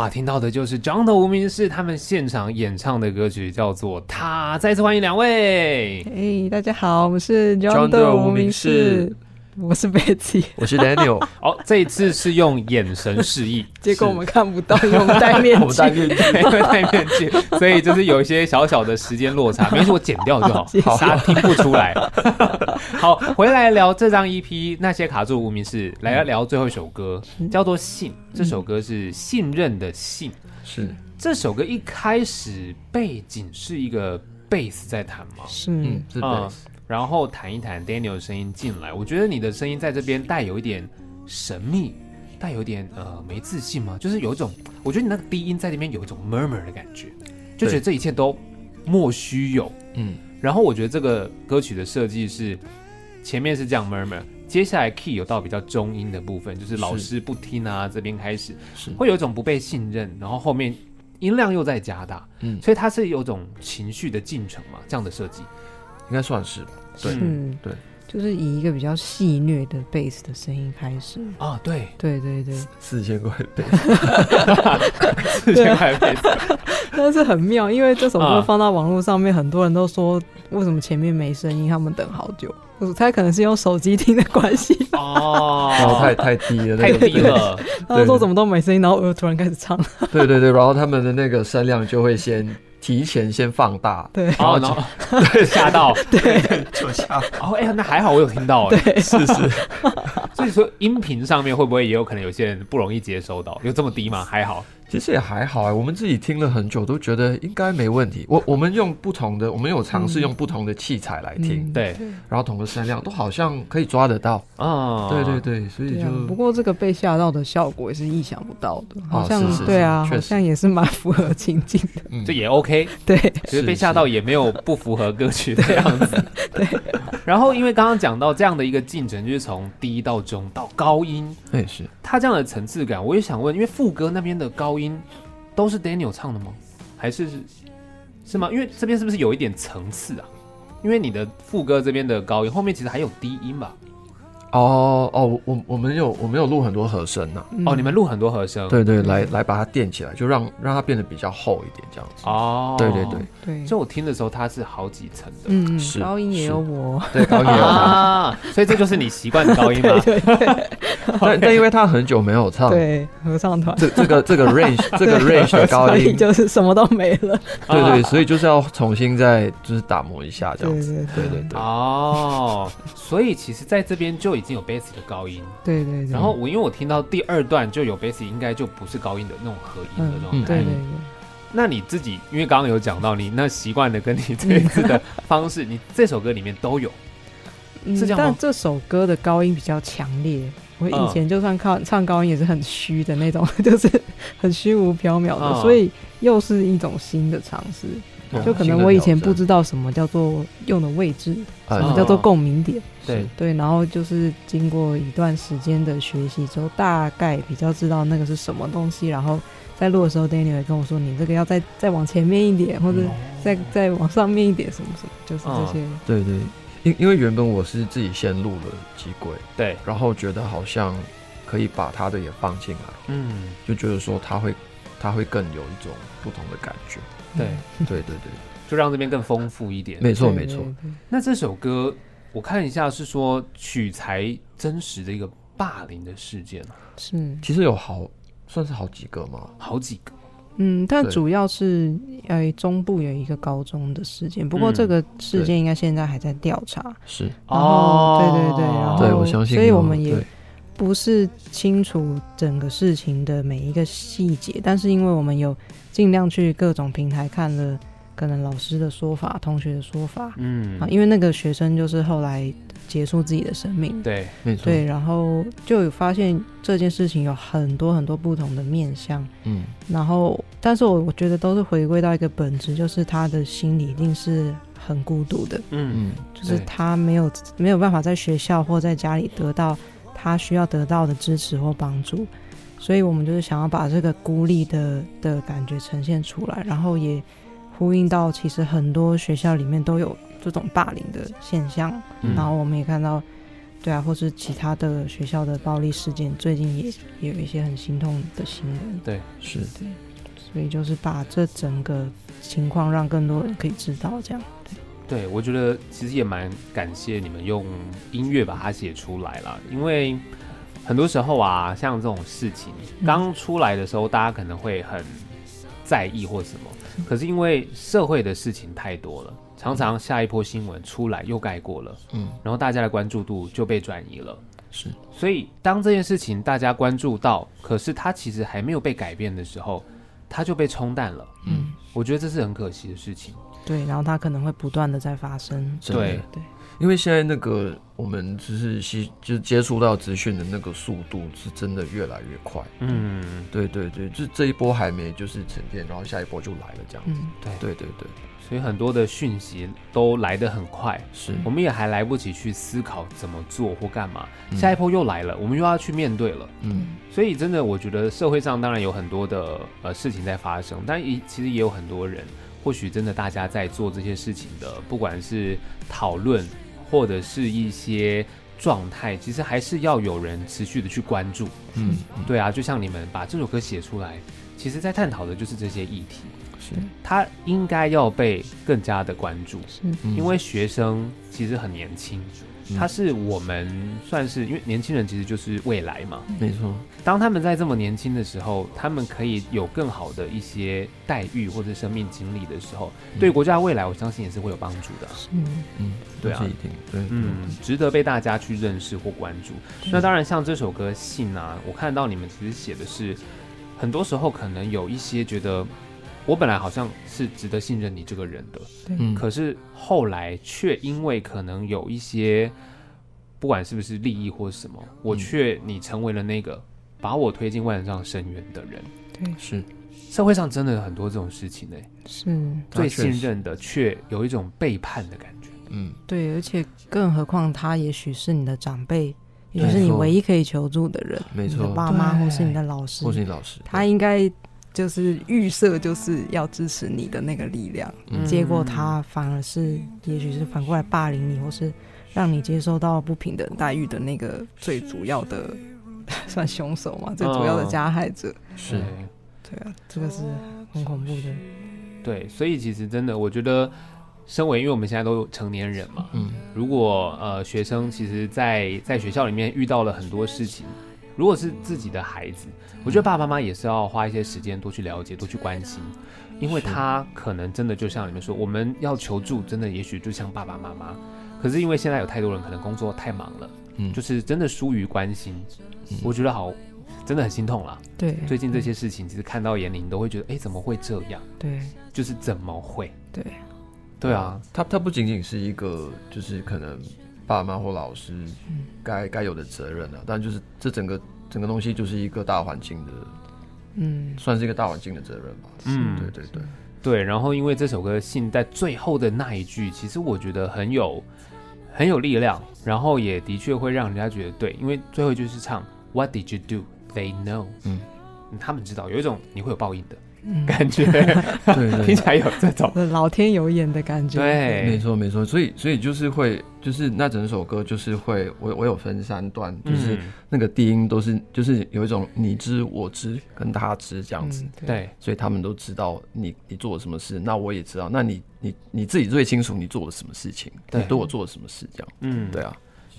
听到的就是 John 的无名氏他们现场演唱的歌曲，叫做《他》。再次欢迎两位。哎，hey, 大家好，我们是 John 的无名氏。我是 Betsy，我是 Daniel。哦，这一次是用眼神示意，结果我们看不到，用 戴面具，戴面具，因为戴面具，所以就是有一些小小的时间落差。没事，我剪掉就好，好，大家听不出来。好，回来聊这张 EP，那些卡住无名氏，来聊最后一首歌，叫做《信》。这首歌是信任的信，是这首歌一开始背景是一个贝斯在弹吗？是，嗯，是贝斯。然后弹一弹，Daniel 的声音进来，我觉得你的声音在这边带有一点神秘，带有一点呃没自信吗？就是有一种，我觉得你那个低音在这边有一种 murmur 的感觉，就觉得这一切都莫须有。嗯，然后我觉得这个歌曲的设计是前面是这样 murmur，接下来 key 有到比较中音的部分，就是老师不听啊，这边开始是会有一种不被信任，然后后面音量又在加大，嗯，所以它是有种情绪的进程嘛，这样的设计。应该算是吧，对，嗯，对，就是以一个比较戏虐的贝斯的声音开始。啊，对，对对对，四千块贝斯，四千块贝斯，但是很妙，因为这首歌放到网络上面，很多人都说为什么前面没声音，他们等好久。我猜可能是用手机听的关系哦，然后太太低了，太低了。他说怎么都没声音，然后我又突然开始唱。对对对，然后他们的那个声量就会先提前先放大，对，然后 对吓到，对，就吓。哦，哎呀，那还好，我有听到，对，是 是。所以说，音频上面会不会也有可能有些人不容易接收到？有这么低吗？还好。其实也还好哎，我们自己听了很久，都觉得应该没问题。我我们用不同的，我们有尝试用不同的器材来听，对，然后同个声量都好像可以抓得到啊。对对对，所以就不过这个被吓到的效果也是意想不到的，好像对啊，好像也是蛮符合情境的，这也 OK。对，其实被吓到也没有不符合歌曲的样子。对。然后因为刚刚讲到这样的一个进程，就是从低到中到高音，对，是它这样的层次感，我也想问，因为副歌那边的高。音都是 Daniel 唱的吗？还是是吗？因为这边是不是有一点层次啊？因为你的副歌这边的高音后面其实还有低音吧？哦哦，我我们有我们有录很多和声呐。哦，你们录很多和声，对对，来来把它垫起来，就让让它变得比较厚一点，这样子。哦，对对对对。就我听的时候，它是好几层的，嗯，是高音也有我，对高音也有他，所以这就是你习惯的高音吗？对 对。但但因为他很久没有唱，对合唱团，这这个这个 range 这个 range 的高音就是什么都没了。对对，所以就是要重新再就是打磨一下这样子。对对对。哦，所以其实在这边就已经有 bass 的高音。对对对。然后我因为我听到第二段就有 bass，应该就不是高音的那种合音的那种。对对对。那你自己因为刚刚有讲到你那习惯的跟你这一次的方式，你这首歌里面都有。是这样吗？但这首歌的高音比较强烈。我以前就算靠唱高音也是很虚的那种，就是很虚无缥缈的，所以又是一种新的尝试。就可能我以前不知道什么叫做用的位置，什么叫做共鸣点。对对，然后就是经过一段时间的学习之后，大概比较知道那个是什么东西。然后在录的时候，Daniel 也跟我说：“你这个要再再往前面一点，或者再再往上面一点，什么什么，就是这些。”对对。因因为原本我是自己先录了几轨，对，然后觉得好像可以把他的也放进来，嗯，就觉得说他会他会更有一种不同的感觉，对，对对对，就让这边更丰富一点。没错没错。那这首歌我看一下是说取材真实的一个霸凌的事件，是，其实有好算是好几个吗？好几个。嗯，但主要是呃中部有一个高中的事件，不过这个事件应该现在还在调查。是哦，对对对，然后对我相信，所以我们也不是清楚整个事情的每一个细节，但是因为我们有尽量去各种平台看了，可能老师的说法、同学的说法，嗯啊，因为那个学生就是后来。结束自己的生命，对，没错，对，然后就有发现这件事情有很多很多不同的面向，嗯，然后，但是我我觉得都是回归到一个本质，就是他的心里一定是很孤独的，嗯。嗯，就是他没有没有办法在学校或在家里得到他需要得到的支持或帮助，所以我们就是想要把这个孤立的的感觉呈现出来，然后也呼应到其实很多学校里面都有。这种霸凌的现象，嗯、然后我们也看到，对啊，或是其他的学校的暴力事件，最近也也有一些很心痛的新闻。对，是。的，所以就是把这整个情况让更多人可以知道，这样。对，对，我觉得其实也蛮感谢你们用音乐把它写出来了，因为很多时候啊，像这种事情刚出来的时候，大家可能会很在意或什么，可是因为社会的事情太多了。常常下一波新闻出来又盖过了，嗯，然后大家的关注度就被转移了，是。所以当这件事情大家关注到，可是它其实还没有被改变的时候，它就被冲淡了，嗯，我觉得这是很可惜的事情。对，然后它可能会不断的在发生。对对，因为现在那个我们就是吸，就是接触到资讯的那个速度是真的越来越快。嗯，对对对，就这一波还没就是沉淀，然后下一波就来了这样子。嗯，对对对对。所以很多的讯息都来得很快，是，我们也还来不及去思考怎么做或干嘛，嗯、下一波又来了，我们又要去面对了。嗯，所以真的，我觉得社会上当然有很多的呃事情在发生，但也其实也有很多人，或许真的大家在做这些事情的，不管是讨论或者是一些状态，其实还是要有人持续的去关注。嗯，对啊，就像你们把这首歌写出来，其实在探讨的就是这些议题。他应该要被更加的关注，是。因为学生其实很年轻，他是我们算是因为年轻人其实就是未来嘛，没错。当他们在这么年轻的时候，他们可以有更好的一些待遇或者生命经历的时候，对国家未来，我相信也是会有帮助的。嗯嗯，对啊，对，嗯，值得被大家去认识或关注。那当然，像这首歌《信》啊，我看到你们其实写的是，很多时候可能有一些觉得。我本来好像是值得信任你这个人的，嗯，可是后来却因为可能有一些，不管是不是利益或什么，我却你成为了那个把我推进万丈深渊的人。对，是。社会上真的有很多这种事情呢。是。最信任的却有一种背叛的感觉。嗯，对，而且更何况他也许是你的长辈，也许是你唯一可以求助的人，没错，你的爸妈或是你的老师，或是你老师，他应该。就是预设就是要支持你的那个力量，嗯、结果他反而是，也许是反过来霸凌你，或是让你接受到不平等待遇的那个最主要的 算凶手嘛？最主要的加害者。哦、是，对啊，这个是很恐怖的。对，所以其实真的，我觉得，身为因为我们现在都成年人嘛，嗯，如果呃学生其实在在学校里面遇到了很多事情。如果是自己的孩子，我觉得爸爸妈妈也是要花一些时间多去了解、多去关心，因为他可能真的就像你们说，我们要求助，真的也许就像爸爸妈妈，可是因为现在有太多人可能工作太忙了，嗯，就是真的疏于关心，我觉得好，真的很心痛了。对，最近这些事情其实看到眼里，你都会觉得，哎，怎么会这样？对，就是怎么会？对，对啊，他他不仅仅是一个，就是可能。爸妈或老师该该有的责任啊，但就是这整个整个东西就是一个大环境的，嗯，算是一个大环境的责任吧。嗯，对对对对。然后因为这首歌信在最后的那一句，其实我觉得很有很有力量，然后也的确会让人家觉得对，因为最后一句是唱 What did you do? They know。嗯，他们知道有一种你会有报应的。感觉，对，听起来有这种 老天有眼的感觉。对，没错，没错。所以，所以就是会，就是那整首歌就是会，我我有分三段，就是那个低音都是，就是有一种你知我知跟他知这样子。对，所以他们都知道你你做了什么事，那我也知道，那你你你自己最清楚你做了什么事情，你对我做了什么事，这样。嗯，对啊。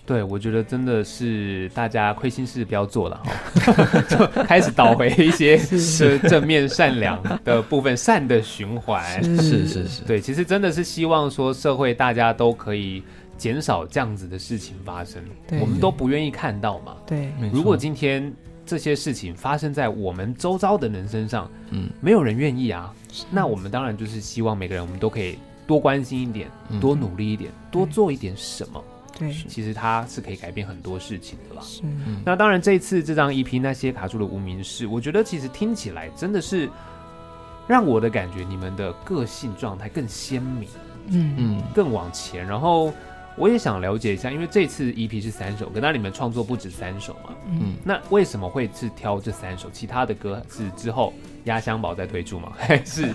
对，我觉得真的是大家亏心事不要做了哈，就 开始倒回一些是正面善良的部分，善的循环。是是是，对，其实真的是希望说社会大家都可以减少这样子的事情发生，我们都不愿意看到嘛。对，如果今天这些事情发生在我们周遭的人身上，嗯，没有人愿意啊，那我们当然就是希望每个人我们都可以多关心一点，多努力一点，多做一点什么。对，其实它是可以改变很多事情的啦。是，那当然这一次这张 EP 那些卡住的无名氏，我觉得其实听起来真的是让我的感觉，你们的个性状态更鲜明，嗯嗯，更往前。然后我也想了解一下，因为这次 EP 是三首歌，那你们创作不止三首嘛？嗯，那为什么会是挑这三首？其他的歌是之后压箱宝再推出吗？还是？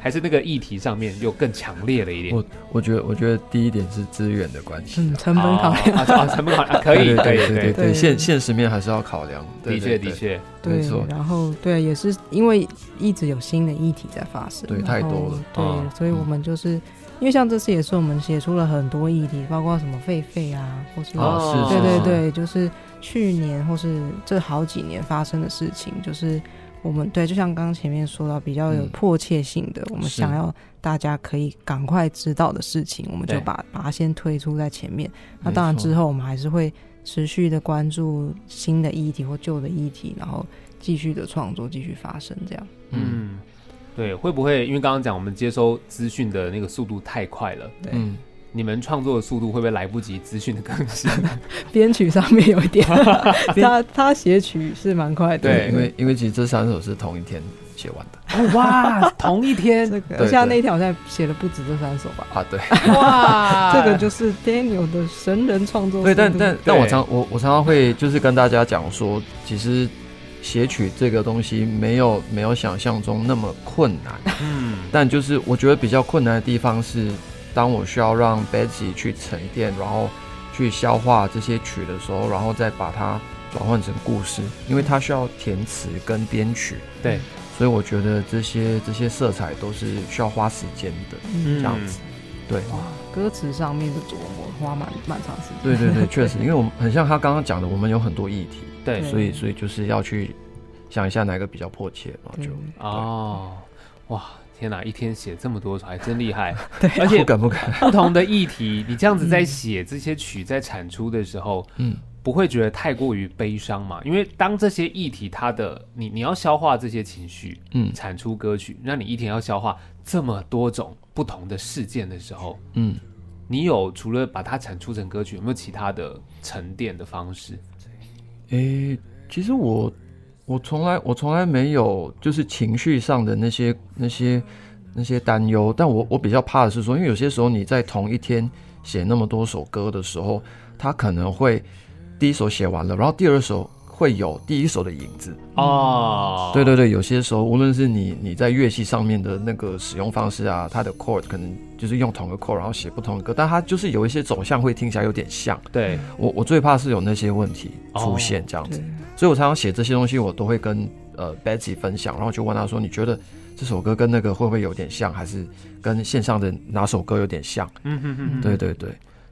还是那个议题上面又更强烈了一点。我我觉得，我觉得第一点是资源的关系，嗯，成本考量啊，成本考量可以，可以，对对对，现现实面还是要考量。的确，的确，没错。然后，对，也是因为一直有新的议题在发生，对，太多了，对，所以我们就是因为像这次也是我们写出了很多议题，包括什么狒狒啊，或是，对对对，就是去年或是这好几年发生的事情，就是。我们对，就像刚刚前面说到，比较有迫切性的，嗯、我们想要大家可以赶快知道的事情，我们就把把它先推出在前面。那当然之后，我们还是会持续的关注新的议题或旧的议题，然后继续的创作，继续发生这样。嗯，对，会不会因为刚刚讲我们接收资讯的那个速度太快了？对。嗯你们创作的速度会不会来不及资讯的更新？编曲上面有一点，他他写曲是蛮快的。对，因为因为其实这三首是同一天写完的。哇，同一天，这个而且他那一天好像写了不止这三首吧？啊，对。哇，这个就是 Daniel 的神人创作。对，但但但我常我我常常会就是跟大家讲说，其实写曲这个东西没有没有想象中那么困难。嗯，但就是我觉得比较困难的地方是。当我需要让 Betsy 去沉淀，然后去消化这些曲的时候，然后再把它转换成故事，因为它需要填词跟编曲，对，所以我觉得这些这些色彩都是需要花时间的，嗯、这样子，对。歌词上面的琢磨花蛮蛮长时间。对对对，确实，因为我们很像他刚刚讲的，我们有很多议题，对，所以所以就是要去想一下哪个比较迫切，然后就哦，哇，天哪，一天写这么多，还真厉害。对，而且不敢不敢，不同的议题，你这样子在写这些曲在产出的时候，嗯。不会觉得太过于悲伤嘛？因为当这些议题，它的你你要消化这些情绪，嗯，产出歌曲，那你一天要消化这么多种不同的事件的时候，嗯，你有除了把它产出成歌曲，有没有其他的沉淀的方式？诶，其实我我从来我从来没有就是情绪上的那些那些那些担忧，但我我比较怕的是说，因为有些时候你在同一天写那么多首歌的时候，它可能会。第一首写完了，然后第二首会有第一首的影子哦。对对对，有些时候无论是你你在乐器上面的那个使用方式啊，它的 chord 可能就是用同一个 chord，然后写不同的歌，但它就是有一些走向会听起来有点像。对，我我最怕是有那些问题出现这样子，哦、所以我常常写这些东西，我都会跟呃 Betsy 分享，然后就问他说：“你觉得这首歌跟那个会不会有点像，还是跟线上的哪首歌有点像？”嗯哼哼，对对对。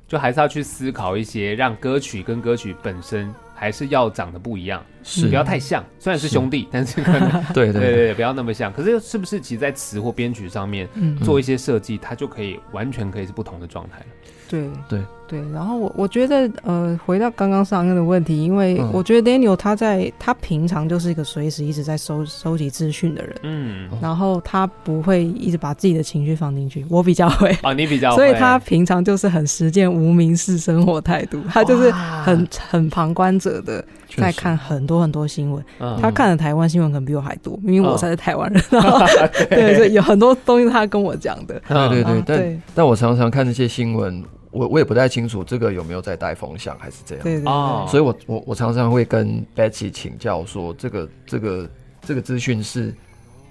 就还是要去思考一些，让歌曲跟歌曲本身还是要长得不一样，是不要太像。虽然是兄弟，是但是可能 对对对，对，不要那么像。可是是不是其实在词或编曲上面做一些设计，它就可以完全可以是不同的状态？对对。对，然后我我觉得呃，回到刚刚上任的问题，因为我觉得 Daniel 他在他平常就是一个随时一直在收收集资讯的人，嗯，然后他不会一直把自己的情绪放进去，我比较会啊，你比较 会，所以他平常就是很实践无名氏生活态度，他就是很很旁观者的在看很多很多新闻，他看的台湾新闻可能比我还多，因为我才是台湾人，对，所以有很多东西他跟我讲的，对对对，但但我常常看那些新闻。我我也不太清楚这个有没有在带风向还是这样，对对对，所以我我我常常会跟 Betsy 请教说，这个这个这个资讯是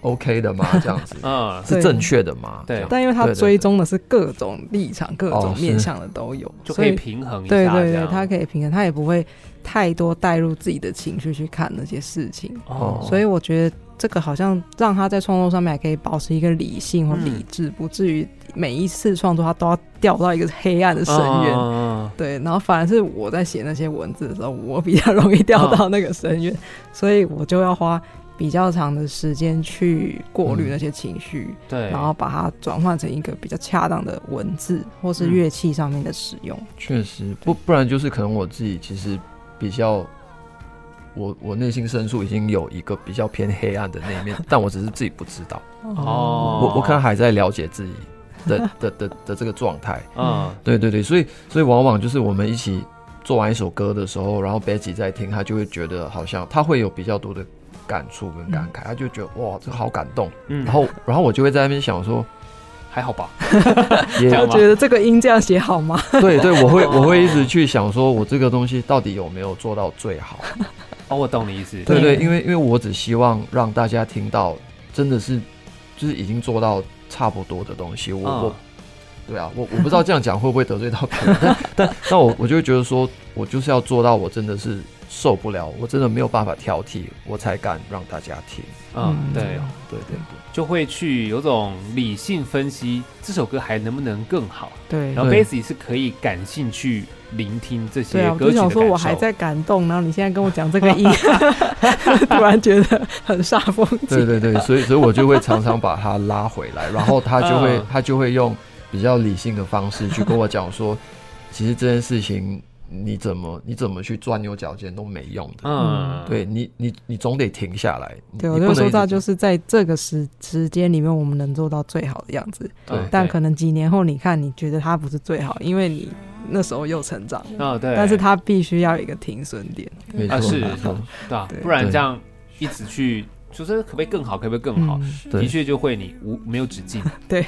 OK 的吗？这样子，嗯，是正确的吗？对，但因为他追踪的是各种立场、各种面向的都有，就可以平衡一下。对对对，他可以平衡，他也不会太多带入自己的情绪去看那些事情。哦，所以我觉得。这个好像让他在创作上面还可以保持一个理性或理智，嗯、不至于每一次创作他都要掉到一个黑暗的深渊。哦、对，然后反而是我在写那些文字的时候，我比较容易掉到那个深渊，哦、所以我就要花比较长的时间去过滤那些情绪，嗯、对，然后把它转换成一个比较恰当的文字或是乐器上面的使用。确实，不不然就是可能我自己其实比较。我我内心深处已经有一个比较偏黑暗的那一面，但我只是自己不知道。哦，我我可能还在了解自己的的的的，的这个状态。嗯，对对对，所以所以往往就是我们一起做完一首歌的时候，然后 Betsy 在听，他就会觉得好像他会有比较多的感触跟感慨，嗯、他就觉得哇，这个好感动。嗯，然后然后我就会在那边想说，还好吧？也觉得这个音这样写好吗？对对，我会我会一直去想说，我这个东西到底有没有做到最好？哦，我懂你意思。对对，因为因为我只希望让大家听到，真的是就是已经做到差不多的东西。我我，对啊，我我不知道这样讲会不会得罪到别人，但但但我我就会觉得说，我就是要做到，我真的是受不了，我真的没有办法挑剔，我才敢让大家听。嗯，对对对对，就会去有种理性分析这首歌还能不能更好。对，然后 Bassy 是可以感兴趣。聆听这些歌曲的感受，对啊，我就想说我还在感动，然后你现在跟我讲这个 音，突然觉得很煞风景。对对对，所以所以我就会常常把他拉回来，然后他就会他就会用比较理性的方式去跟我讲说，其实这件事情你怎么你怎么去钻牛角尖都没用的。嗯，对你你你总得停下来。对，我就说到就是在这个时时间里面，我们能做到最好的样子。对，但可能几年后你看，你觉得它不是最好，因为你。那时候又成长了，哦，对，但是他必须要有一个停损点，没错，是，对啊，不然这样一直去，就是可不可以更好，可不可以更好？的确就会你无没有止境，对，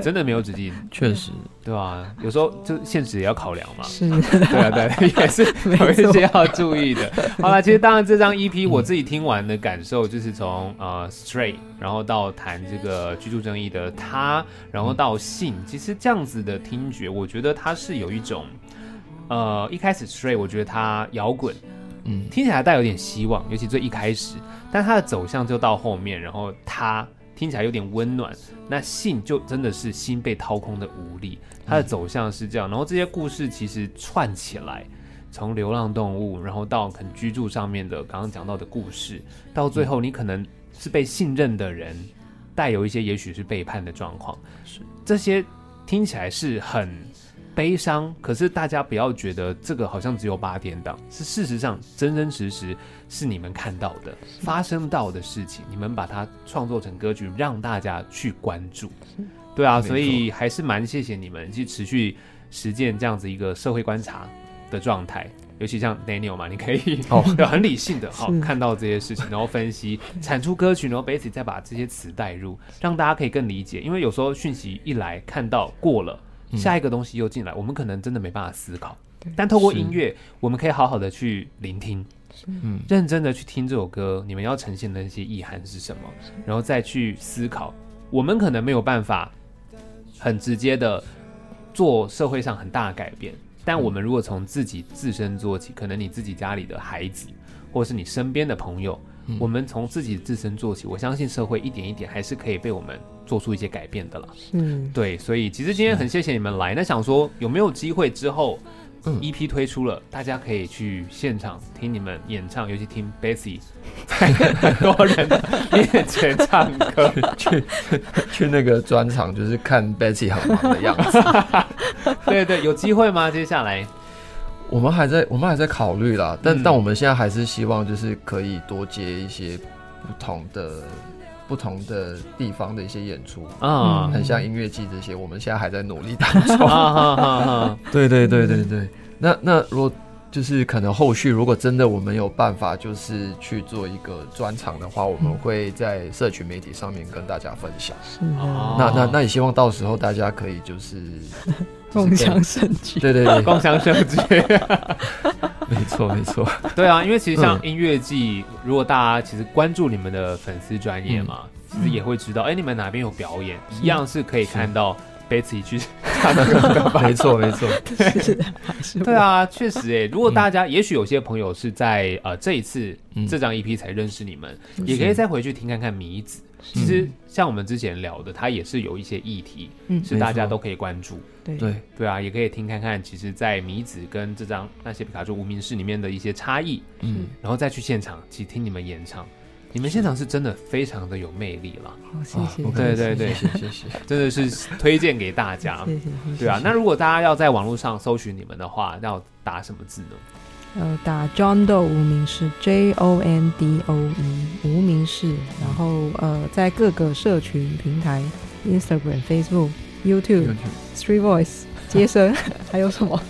真的没有止境，确实，对吧？有时候就现实也要考量嘛，是，对啊，对，也是有一些要注意的。好了，其实当然这张 EP 我自己听完的感受就是从呃 Stray，然后到谈这个居住正义的他，然后到信，其实这样子的听觉，我觉得它是有一种呃一开始 Stray，我觉得它摇滚，嗯，听起来带有点希望，尤其最一开始。但它的走向就到后面，然后他听起来有点温暖。那信就真的是心被掏空的无力，它的走向是这样。然后这些故事其实串起来，从流浪动物，然后到可能居住上面的刚刚讲到的故事，到最后你可能是被信任的人，带有一些也许是背叛的状况。是这些听起来是很。悲伤，可是大家不要觉得这个好像只有八点档，是事实上真真实实是你们看到的、发生到的事情，你们把它创作成歌曲，让大家去关注。对啊，所以还是蛮谢谢你们去持续实践这样子一个社会观察的状态，尤其像 Daniel 嘛，你可以哦，很理性的好看到这些事情，然后分析产出歌曲，然后 b a s i c 再把这些词带入，让大家可以更理解。因为有时候讯息一来看到过了。下一个东西又进来，我们可能真的没办法思考。但透过音乐，我们可以好好的去聆听，嗯，认真的去听这首歌，你们要呈现的那些意涵是什么，然后再去思考。我们可能没有办法很直接的做社会上很大的改变，但我们如果从自己自身做起，可能你自己家里的孩子，或是你身边的朋友。我们从自己自身做起，我相信社会一点一点还是可以被我们做出一些改变的了。嗯，对，所以其实今天很谢谢你们来。那想说有没有机会之后，EP 推出了，大家可以去现场听你们演唱，尤其听 Bessy 在很多人面前唱歌，去去那个专场，就是看 Bessy 很忙的样子。对对，有机会吗？接下来？我们还在，我们还在考虑啦，但、嗯、但我们现在还是希望，就是可以多接一些不同的、不同的地方的一些演出啊，嗯、很像音乐季这些，我们现在还在努力当中。对对对对对，那那如果就是可能后续如果真的我们有办法，就是去做一个专场的话，我们会在社群媒体上面跟大家分享。嗯、那那那也希望到时候大家可以就是。共享盛举，对对对，共享盛举，没错没错，对啊，因为其实像音乐季，嗯、如果大家其实关注你们的粉丝专业嘛，嗯、其实也会知道，哎、欸，你们哪边有表演，嗯、一样是可以看到 Betsy 去唱歌的，没错没错，对啊，确实哎、欸，如果大家，嗯、也许有些朋友是在呃这一次这张 EP 才认识你们，嗯、也可以再回去听看看米子。其实像我们之前聊的，它也是有一些议题，嗯，是大家都可以关注，对。对。对啊，也可以听看看，其实，在米子跟这张那些皮卡丘无名氏里面的一些差异，嗯，然后再去现场去听你们演唱，你们现场是真的非常的有魅力了，谢谢，对对对，谢谢谢谢，真的是推荐给大家，谢谢，对啊，那如果大家要在网络上搜寻你们的话，要打什么字呢？呃，打 John Doe 无名氏 J O N D O E 无名氏，然后呃，在各个社群平台，Instagram、Facebook、YouTube、Street Voice 接生，还有什么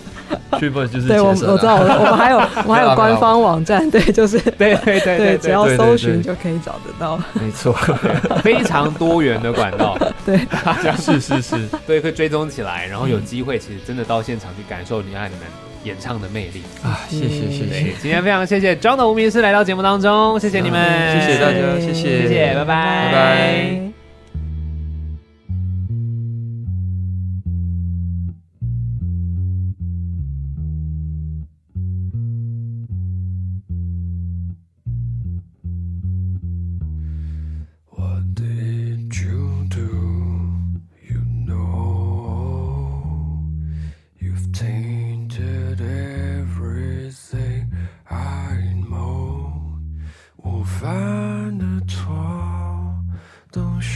？Street Voice 就是对，我我知道，我们还有我们还有官方网站，对，就是对对对对，只要搜寻就可以找得到，没错，非常多元的管道，对，大家是是是，对，可以追踪起来，然后有机会，其实真的到现场去感受你看你们。演唱的魅力啊！谢谢谢谢，今天非常谢谢 John 的无名氏来到节目当中，谢谢你们，谢谢大家，谢谢谢谢，拜拜拜拜。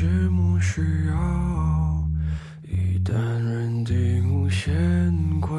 节目需要一旦认定无限快